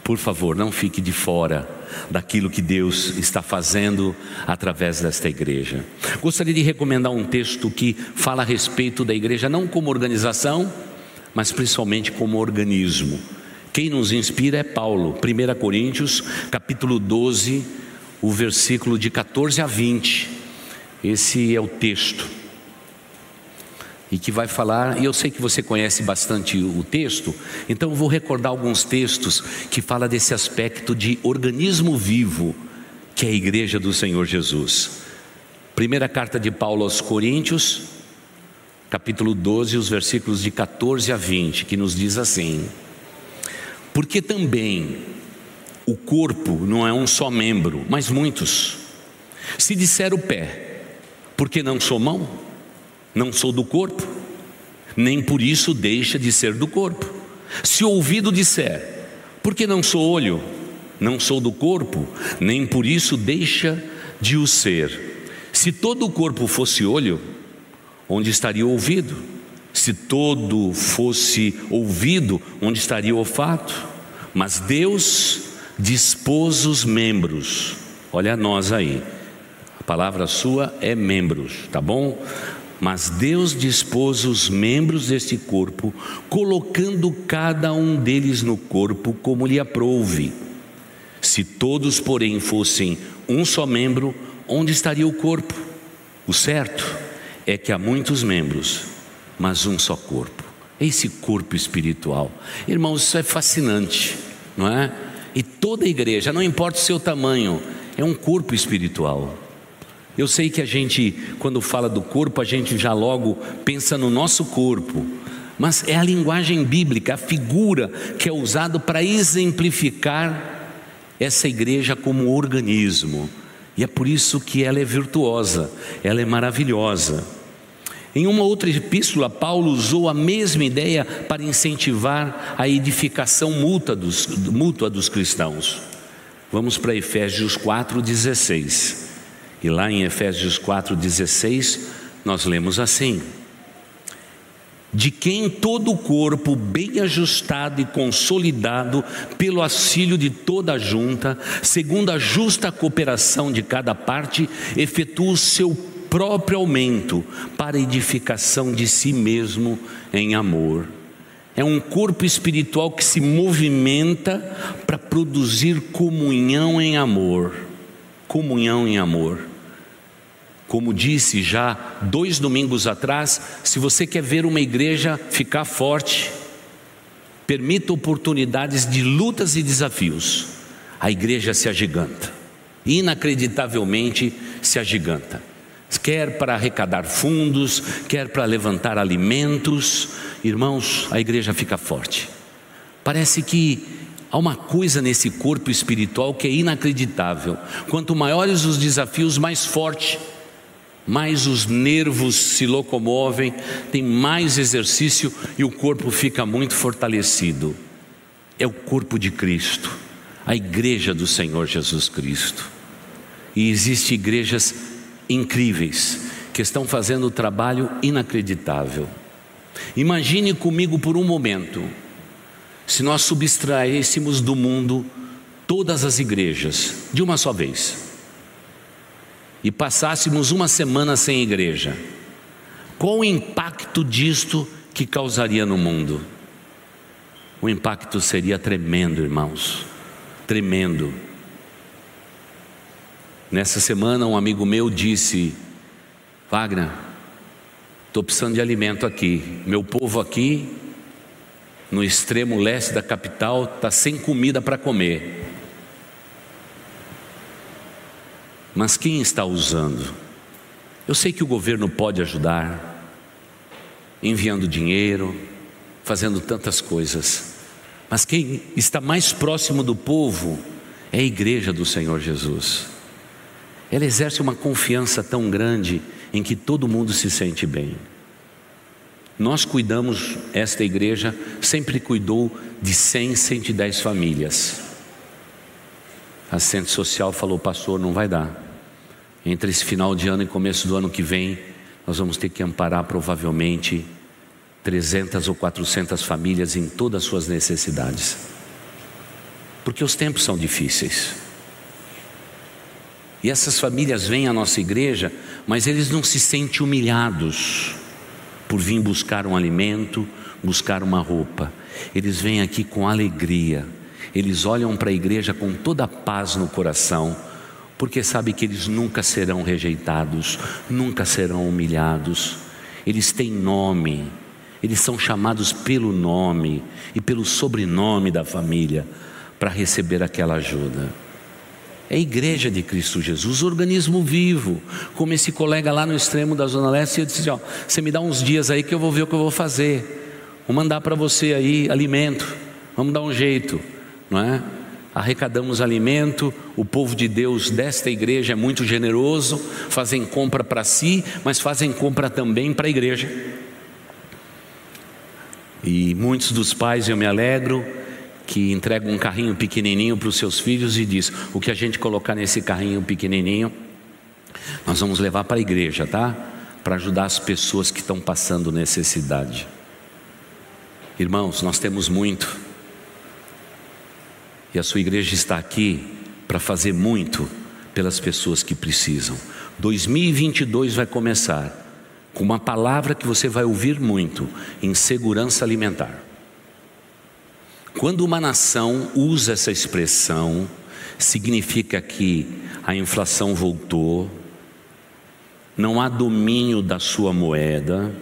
Por favor, não fique de fora daquilo que Deus está fazendo através desta igreja. Gostaria de recomendar um texto que fala a respeito da igreja, não como organização, mas principalmente como organismo. Quem nos inspira é Paulo, 1 Coríntios, capítulo 12, o versículo de 14 a 20. Esse é o texto. E que vai falar, e eu sei que você conhece bastante o texto, então vou recordar alguns textos que fala desse aspecto de organismo vivo que é a igreja do Senhor Jesus. Primeira carta de Paulo aos Coríntios, capítulo 12, os versículos de 14 a 20, que nos diz assim: porque também o corpo não é um só membro, mas muitos. Se disser o pé, porque não sou mão, não sou do corpo, nem por isso deixa de ser do corpo. Se o ouvido disser, porque não sou olho, não sou do corpo, nem por isso deixa de o ser. Se todo o corpo fosse olho, onde estaria o ouvido? Se todo fosse ouvido, onde estaria o olfato? Mas Deus dispôs os membros. Olha nós aí. A palavra sua é membros, tá bom? Mas Deus dispôs os membros deste corpo, colocando cada um deles no corpo como lhe aprouve. Se todos, porém, fossem um só membro, onde estaria o corpo? O certo é que há muitos membros, mas um só corpo. Esse corpo espiritual. Irmãos, isso é fascinante, não é? E toda igreja, não importa o seu tamanho, é um corpo espiritual. Eu sei que a gente, quando fala do corpo, a gente já logo pensa no nosso corpo, mas é a linguagem bíblica, a figura que é usada para exemplificar essa igreja como organismo. E é por isso que ela é virtuosa, ela é maravilhosa. Em uma outra epístola, Paulo usou a mesma ideia para incentivar a edificação mútua dos, mútua dos cristãos. Vamos para Efésios 4,16. E lá em Efésios 4,16, nós lemos assim: De quem todo o corpo, bem ajustado e consolidado pelo auxílio de toda a junta, segundo a justa cooperação de cada parte, efetua o seu próprio aumento para edificação de si mesmo em amor. É um corpo espiritual que se movimenta para produzir comunhão em amor. Comunhão em amor. Como disse já dois domingos atrás, se você quer ver uma igreja ficar forte, permita oportunidades de lutas e desafios. A igreja se agiganta, inacreditavelmente se agiganta quer para arrecadar fundos, quer para levantar alimentos. Irmãos, a igreja fica forte. Parece que há uma coisa nesse corpo espiritual que é inacreditável. Quanto maiores os desafios, mais forte, mais os nervos se locomovem, tem mais exercício e o corpo fica muito fortalecido. É o corpo de Cristo, a igreja do Senhor Jesus Cristo. E existem igrejas incríveis que estão fazendo um trabalho inacreditável. Imagine comigo por um momento, se nós subtraíssemos do mundo todas as igrejas de uma só vez e passássemos uma semana sem igreja, qual o impacto disto que causaria no mundo? O impacto seria tremendo, irmãos, tremendo. Nessa semana, um amigo meu disse: Wagner, estou precisando de alimento aqui. Meu povo aqui, no extremo leste da capital, está sem comida para comer. Mas quem está usando? Eu sei que o governo pode ajudar, enviando dinheiro, fazendo tantas coisas, mas quem está mais próximo do povo é a igreja do Senhor Jesus ela exerce uma confiança tão grande em que todo mundo se sente bem. Nós cuidamos, esta igreja sempre cuidou de 100, 110 famílias. A Centro Social falou, pastor, não vai dar. Entre esse final de ano e começo do ano que vem, nós vamos ter que amparar provavelmente 300 ou 400 famílias em todas as suas necessidades. Porque os tempos são difíceis. E essas famílias vêm à nossa igreja, mas eles não se sentem humilhados por vir buscar um alimento, buscar uma roupa. Eles vêm aqui com alegria. Eles olham para a igreja com toda a paz no coração, porque sabem que eles nunca serão rejeitados, nunca serão humilhados. Eles têm nome, eles são chamados pelo nome e pelo sobrenome da família para receber aquela ajuda. É a igreja de Cristo Jesus, organismo vivo. Como esse colega lá no extremo da Zona Leste, eu disse: ó, você me dá uns dias aí que eu vou ver o que eu vou fazer. Vou mandar para você aí alimento. Vamos dar um jeito, não é? Arrecadamos alimento, o povo de Deus desta igreja é muito generoso, fazem compra para si, mas fazem compra também para a igreja. E muitos dos pais, eu me alegro, que entrega um carrinho pequenininho para os seus filhos e diz: o que a gente colocar nesse carrinho pequenininho, nós vamos levar para a igreja, tá? Para ajudar as pessoas que estão passando necessidade. Irmãos, nós temos muito, e a sua igreja está aqui para fazer muito pelas pessoas que precisam. 2022 vai começar com uma palavra que você vai ouvir muito: insegurança alimentar. Quando uma nação usa essa expressão, significa que a inflação voltou, não há domínio da sua moeda,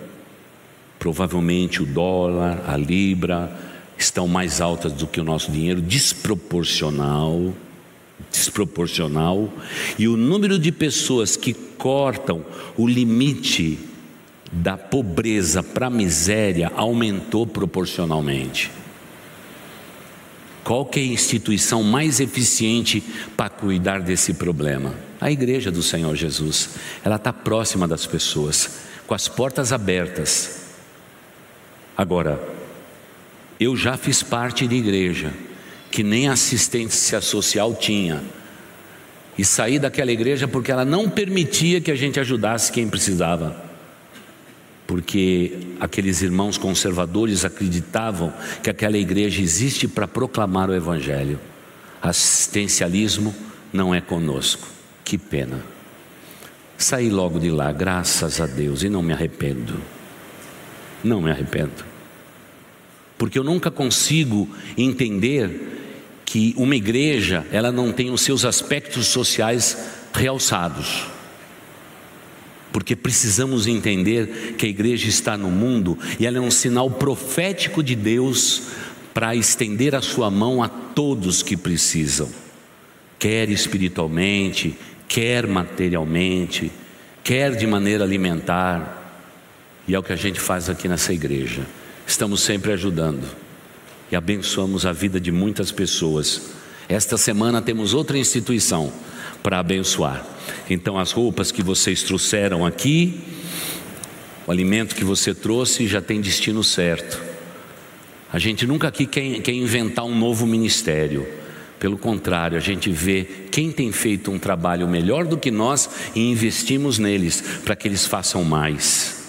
provavelmente o dólar, a libra estão mais altas do que o nosso dinheiro, desproporcional, desproporcional, e o número de pessoas que cortam o limite da pobreza para a miséria aumentou proporcionalmente. Qual é a instituição mais eficiente para cuidar desse problema? A igreja do Senhor Jesus. Ela está próxima das pessoas, com as portas abertas. Agora, eu já fiz parte de igreja que nem assistência social tinha. E saí daquela igreja porque ela não permitia que a gente ajudasse quem precisava porque aqueles irmãos conservadores acreditavam que aquela igreja existe para proclamar o Evangelho. Assistencialismo não é conosco. Que pena. Saí logo de lá, graças a Deus, e não me arrependo. Não me arrependo. porque eu nunca consigo entender que uma igreja ela não tem os seus aspectos sociais realçados. Porque precisamos entender que a igreja está no mundo e ela é um sinal profético de Deus para estender a sua mão a todos que precisam, quer espiritualmente, quer materialmente, quer de maneira alimentar. E é o que a gente faz aqui nessa igreja. Estamos sempre ajudando e abençoamos a vida de muitas pessoas. Esta semana temos outra instituição para abençoar. Então, as roupas que vocês trouxeram aqui, o alimento que você trouxe já tem destino certo. A gente nunca aqui quer, quer inventar um novo ministério. Pelo contrário, a gente vê quem tem feito um trabalho melhor do que nós e investimos neles para que eles façam mais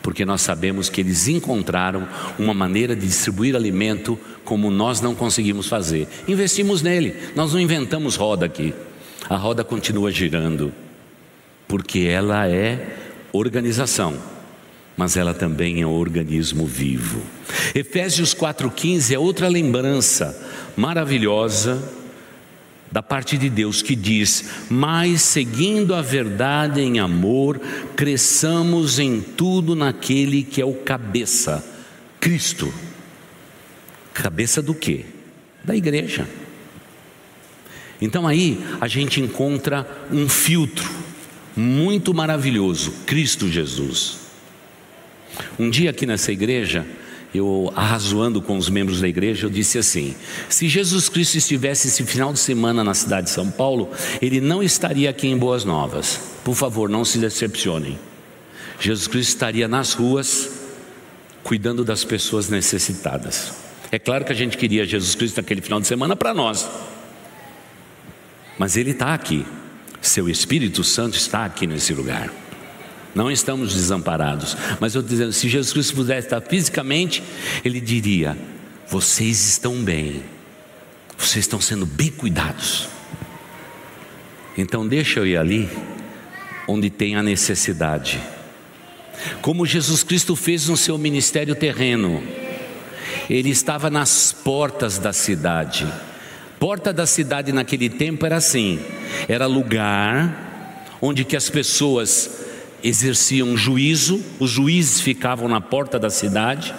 porque nós sabemos que eles encontraram uma maneira de distribuir alimento como nós não conseguimos fazer. Investimos nele, nós não inventamos roda aqui. A roda continua girando, porque ela é organização, mas ela também é um organismo vivo. Efésios 4,15 é outra lembrança maravilhosa da parte de Deus que diz: Mas seguindo a verdade em amor, cresçamos em tudo naquele que é o cabeça, Cristo. Cabeça do quê? Da igreja. Então aí a gente encontra um filtro muito maravilhoso, Cristo Jesus. Um dia aqui nessa igreja, eu arrazoando com os membros da igreja, eu disse assim: se Jesus Cristo estivesse esse final de semana na cidade de São Paulo, ele não estaria aqui em Boas Novas. Por favor, não se decepcionem. Jesus Cristo estaria nas ruas, cuidando das pessoas necessitadas. É claro que a gente queria Jesus Cristo naquele final de semana para nós, mas Ele está aqui, Seu Espírito Santo está aqui nesse lugar. Não estamos desamparados. Mas eu dizendo, se Jesus Cristo pudesse estar fisicamente, ele diria: vocês estão bem, vocês estão sendo bem cuidados. Então deixa eu ir ali onde tem a necessidade. Como Jesus Cristo fez no seu ministério terreno, ele estava nas portas da cidade. Porta da cidade naquele tempo era assim: era lugar onde que as pessoas exerciam juízo, os juízes ficavam na porta da cidade,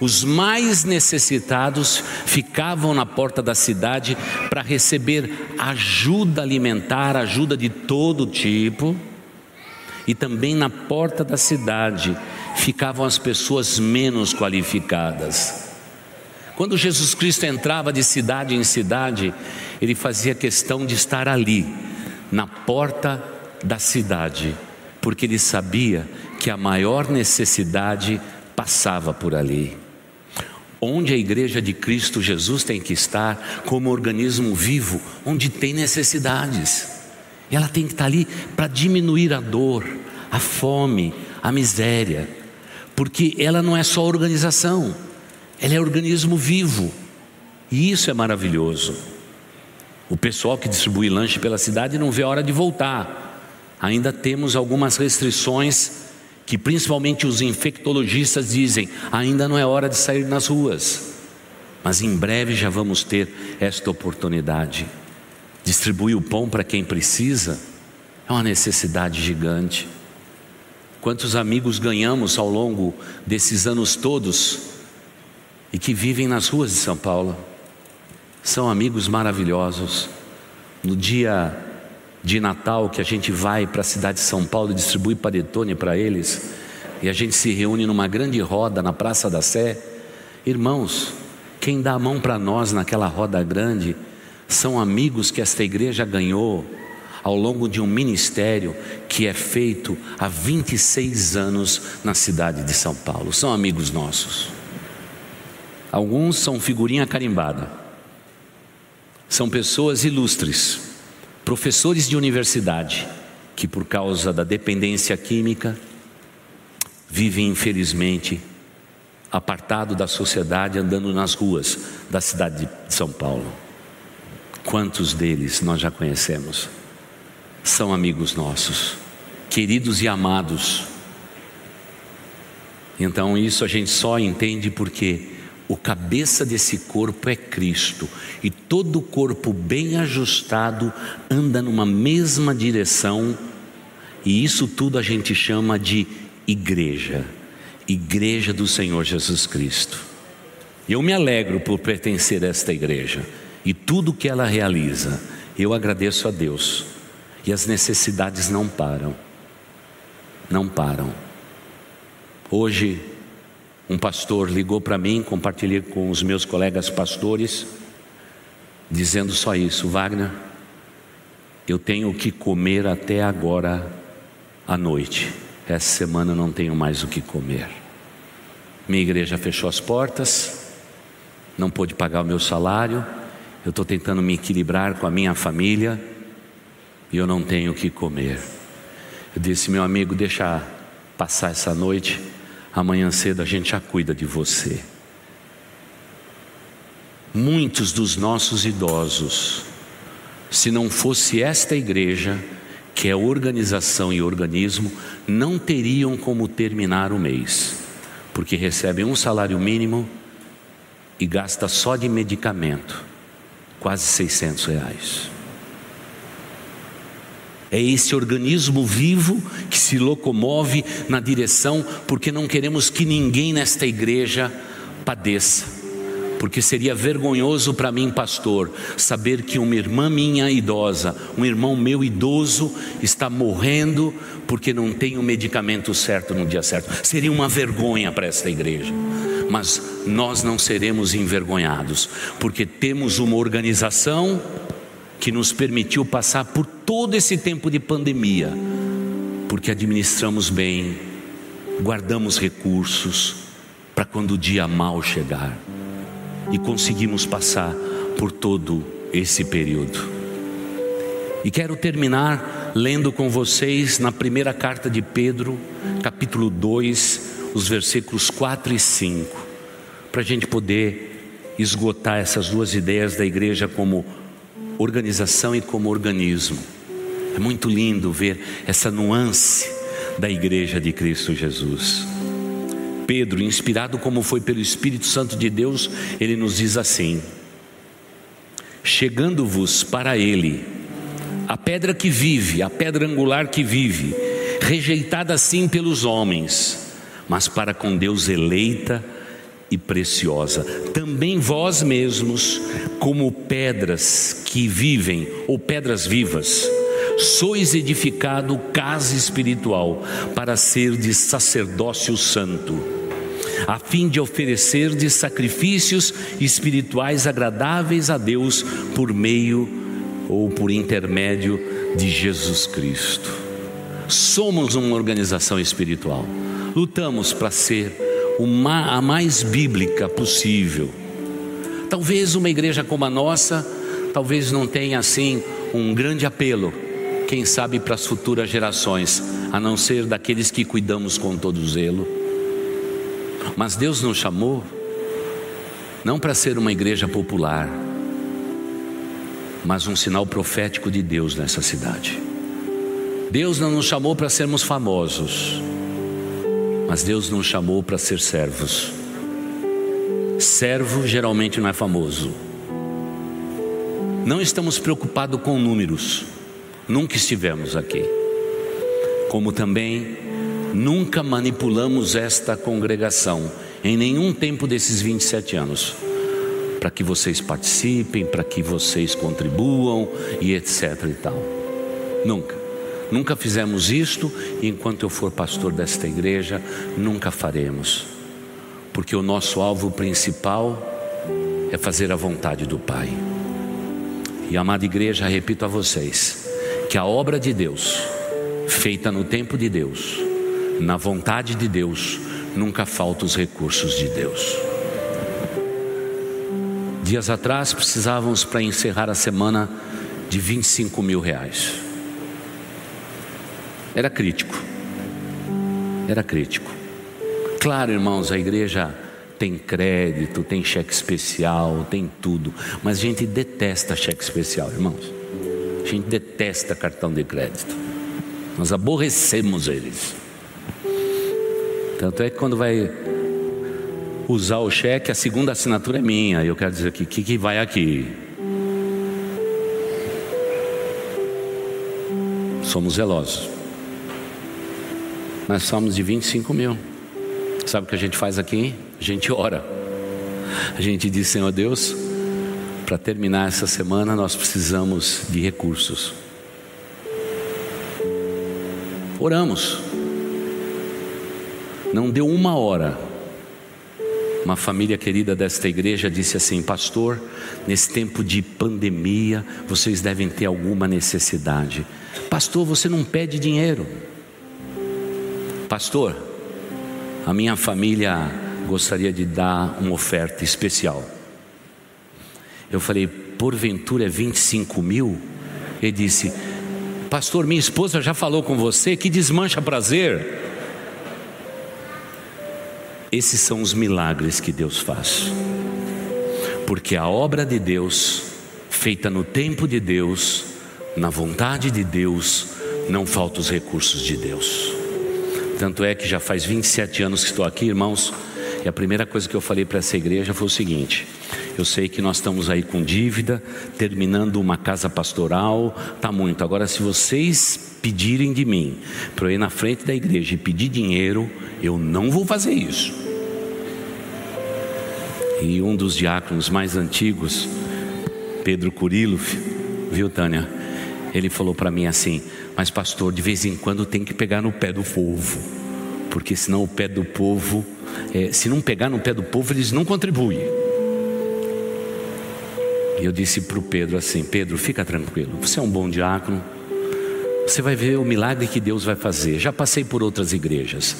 os mais necessitados ficavam na porta da cidade para receber ajuda alimentar, ajuda de todo tipo, e também na porta da cidade ficavam as pessoas menos qualificadas. Quando Jesus Cristo entrava de cidade em cidade, ele fazia questão de estar ali, na porta da cidade porque ele sabia que a maior necessidade passava por ali. Onde a igreja de Cristo Jesus tem que estar como organismo vivo, onde tem necessidades. Ela tem que estar ali para diminuir a dor, a fome, a miséria, porque ela não é só organização, ela é organismo vivo. E isso é maravilhoso. O pessoal que distribui lanche pela cidade não vê a hora de voltar ainda temos algumas restrições que principalmente os infectologistas dizem, ainda não é hora de sair nas ruas. Mas em breve já vamos ter esta oportunidade. Distribuir o pão para quem precisa é uma necessidade gigante. Quantos amigos ganhamos ao longo desses anos todos e que vivem nas ruas de São Paulo? São amigos maravilhosos. No dia de Natal que a gente vai para a cidade de São Paulo e distribui panetone para eles, e a gente se reúne numa grande roda na Praça da Sé. Irmãos, quem dá a mão para nós naquela roda grande são amigos que esta igreja ganhou ao longo de um ministério que é feito há 26 anos na cidade de São Paulo. São amigos nossos. Alguns são figurinha carimbada. São pessoas ilustres professores de universidade que, por causa da dependência química, vivem infelizmente apartado da sociedade, andando nas ruas da cidade de São Paulo. Quantos deles nós já conhecemos? São amigos nossos, queridos e amados. Então, isso a gente só entende porque o cabeça desse corpo é Cristo, e todo o corpo bem ajustado anda numa mesma direção, e isso tudo a gente chama de igreja, igreja do Senhor Jesus Cristo. Eu me alegro por pertencer a esta igreja e tudo que ela realiza, eu agradeço a Deus, e as necessidades não param, não param. Hoje, um pastor ligou para mim, compartilhei com os meus colegas pastores, dizendo só isso: Wagner, eu tenho que comer até agora à noite. Essa semana eu não tenho mais o que comer. Minha igreja fechou as portas, não pôde pagar o meu salário, eu estou tentando me equilibrar com a minha família e eu não tenho o que comer. Eu disse, meu amigo, deixa passar essa noite amanhã cedo a gente já cuida de você. Muitos dos nossos idosos, se não fosse esta igreja, que é organização e organismo, não teriam como terminar o mês, porque recebem um salário mínimo e gasta só de medicamento quase 600 reais. É esse organismo vivo que se locomove na direção, porque não queremos que ninguém nesta igreja padeça. Porque seria vergonhoso para mim, pastor, saber que uma irmã minha idosa, um irmão meu idoso, está morrendo porque não tem o medicamento certo no dia certo. Seria uma vergonha para esta igreja. Mas nós não seremos envergonhados, porque temos uma organização que nos permitiu passar por todo esse tempo de pandemia, porque administramos bem, guardamos recursos para quando o dia mal chegar e conseguimos passar por todo esse período. E quero terminar lendo com vocês na primeira carta de Pedro, capítulo 2, os versículos 4 e 5, para a gente poder esgotar essas duas ideias da igreja como organização e como organismo. É muito lindo ver essa nuance da igreja de Cristo Jesus. Pedro, inspirado como foi pelo Espírito Santo de Deus, ele nos diz assim: Chegando-vos para ele, a pedra que vive, a pedra angular que vive, rejeitada assim pelos homens, mas para com Deus eleita e preciosa. Também vós mesmos, como pedras que vivem, ou pedras vivas, sois edificado casa espiritual para ser de sacerdócio santo, a fim de oferecer de sacrifícios espirituais agradáveis a Deus por meio ou por intermédio de Jesus Cristo. Somos uma organização espiritual. Lutamos para ser a mais bíblica possível. Talvez uma igreja como a nossa, talvez não tenha assim um grande apelo, quem sabe para as futuras gerações, a não ser daqueles que cuidamos com todo zelo. Mas Deus nos chamou não para ser uma igreja popular, mas um sinal profético de Deus nessa cidade. Deus não nos chamou para sermos famosos, mas Deus nos chamou para ser servos. Servo geralmente não é famoso. Não estamos preocupados com números, nunca estivemos aqui. Como também nunca manipulamos esta congregação em nenhum tempo desses 27 anos, para que vocês participem, para que vocês contribuam e etc e tal. Nunca. Nunca fizemos isto e enquanto eu for pastor desta igreja, nunca faremos. Porque o nosso alvo principal é fazer a vontade do Pai. E amada igreja, repito a vocês, que a obra de Deus, feita no tempo de Deus, na vontade de Deus, nunca falta os recursos de Deus. Dias atrás precisávamos para encerrar a semana de 25 mil reais. Era crítico. Era crítico. Claro, irmãos, a igreja tem crédito, tem cheque especial, tem tudo, mas a gente detesta cheque especial, irmãos. A gente detesta cartão de crédito. Nós aborrecemos eles. Tanto é que quando vai usar o cheque, a segunda assinatura é minha. Eu quero dizer que que, que vai aqui. Somos zelosos. Nós somos de 25 mil. Sabe o que a gente faz aqui? A gente ora. A gente diz, Senhor Deus, para terminar essa semana nós precisamos de recursos. Oramos. Não deu uma hora. Uma família querida desta igreja disse assim: Pastor, nesse tempo de pandemia, vocês devem ter alguma necessidade. Pastor, você não pede dinheiro. Pastor, a minha família gostaria de dar uma oferta especial. Eu falei, porventura é 25 mil? Ele disse, Pastor, minha esposa já falou com você que desmancha prazer. Esses são os milagres que Deus faz, porque a obra de Deus, feita no tempo de Deus, na vontade de Deus, não falta os recursos de Deus. Tanto é que já faz 27 anos que estou aqui, irmãos, e a primeira coisa que eu falei para essa igreja foi o seguinte: eu sei que nós estamos aí com dívida, terminando uma casa pastoral, tá muito. Agora, se vocês pedirem de mim para eu ir na frente da igreja e pedir dinheiro, eu não vou fazer isso. E um dos diáconos mais antigos, Pedro Curilo, viu, Tânia? Ele falou para mim assim: mas, pastor, de vez em quando tem que pegar no pé do povo, porque senão o pé do povo, é, se não pegar no pé do povo, eles não contribuem. E eu disse para o Pedro assim: Pedro, fica tranquilo, você é um bom diácono, você vai ver o milagre que Deus vai fazer. Já passei por outras igrejas.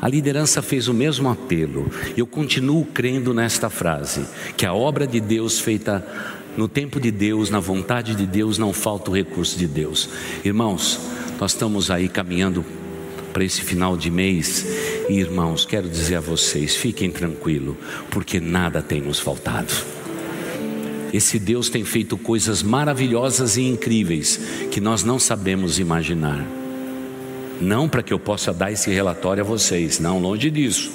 A liderança fez o mesmo apelo. Eu continuo crendo nesta frase: que a obra de Deus feita no tempo de Deus, na vontade de Deus, não falta o recurso de Deus. Irmãos, nós estamos aí caminhando para esse final de mês. E irmãos, quero dizer a vocês: fiquem tranquilos, porque nada tem nos faltado. Esse Deus tem feito coisas maravilhosas e incríveis que nós não sabemos imaginar. Não para que eu possa dar esse relatório a vocês, não, longe disso,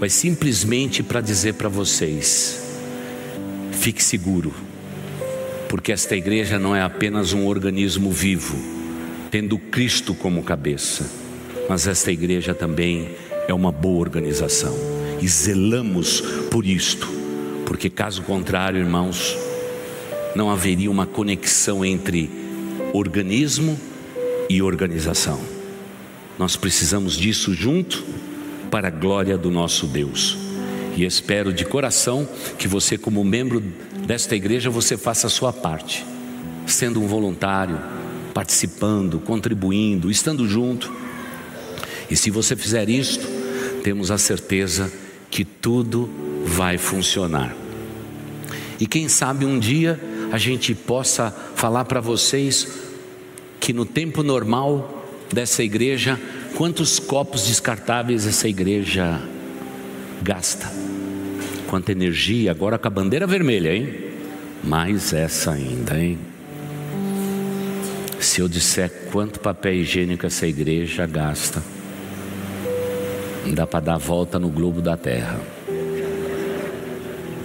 mas simplesmente para dizer para vocês: fique seguro, porque esta igreja não é apenas um organismo vivo, tendo Cristo como cabeça, mas esta igreja também é uma boa organização e zelamos por isto, porque caso contrário, irmãos, não haveria uma conexão entre organismo e organização. Nós precisamos disso junto para a glória do nosso Deus. E espero de coração que você, como membro desta igreja, você faça a sua parte, sendo um voluntário, participando, contribuindo, estando junto. E se você fizer isto, temos a certeza que tudo vai funcionar. E quem sabe um dia a gente possa falar para vocês que no tempo normal dessa igreja, quantos copos descartáveis essa igreja gasta. Quanta energia, agora com a bandeira vermelha, hein? Mais essa ainda, hein? Se eu disser quanto papel higiênico essa igreja gasta, dá para dar a volta no globo da terra.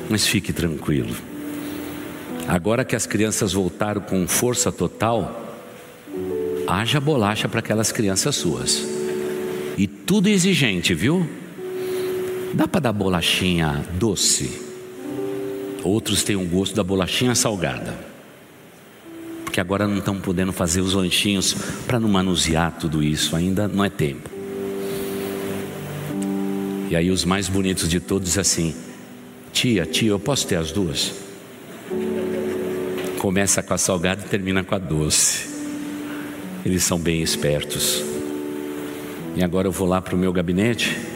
Mas fique tranquilo. Agora que as crianças voltaram com força total, haja bolacha para aquelas crianças suas. E tudo exigente, viu? Dá para dar bolachinha doce. Outros têm o gosto da bolachinha salgada. Porque agora não estão podendo fazer os lanchinhos para não manusear tudo isso, ainda não é tempo. E aí os mais bonitos de todos assim: Tia, tia, eu posso ter as duas? Começa com a salgada e termina com a doce. Eles são bem espertos. E agora eu vou lá para o meu gabinete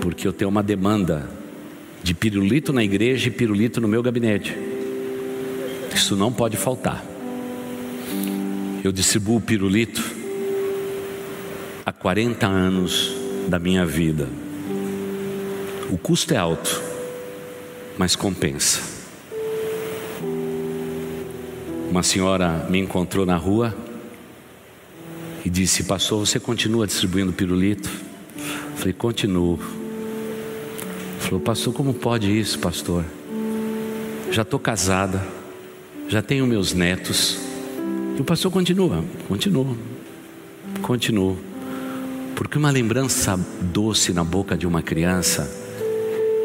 porque eu tenho uma demanda de pirulito na igreja e pirulito no meu gabinete. Isso não pode faltar. Eu distribuo pirulito há 40 anos da minha vida. O custo é alto, mas compensa. Uma senhora me encontrou na rua e disse: Pastor, você continua distribuindo pirulito? falei: Continuo. Falou, pastor, como pode isso, pastor? Já estou casada, já tenho meus netos. E o pastor continua, continua, continua. Porque uma lembrança doce na boca de uma criança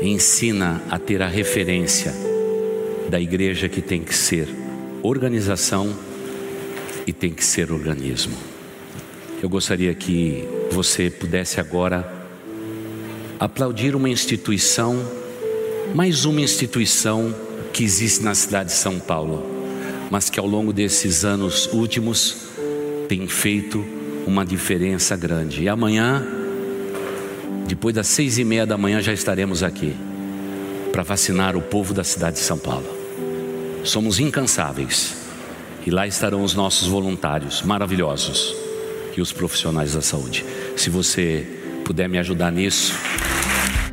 ensina a ter a referência da igreja que tem que ser organização e tem que ser organismo. Eu gostaria que você pudesse agora aplaudir uma instituição, mais uma instituição que existe na cidade de São Paulo, mas que ao longo desses anos últimos tem feito uma diferença grande. E amanhã, depois das seis e meia da manhã, já estaremos aqui para vacinar o povo da cidade de São Paulo. Somos incansáveis e lá estarão os nossos voluntários maravilhosos e os profissionais da saúde. Se você puder me ajudar nisso.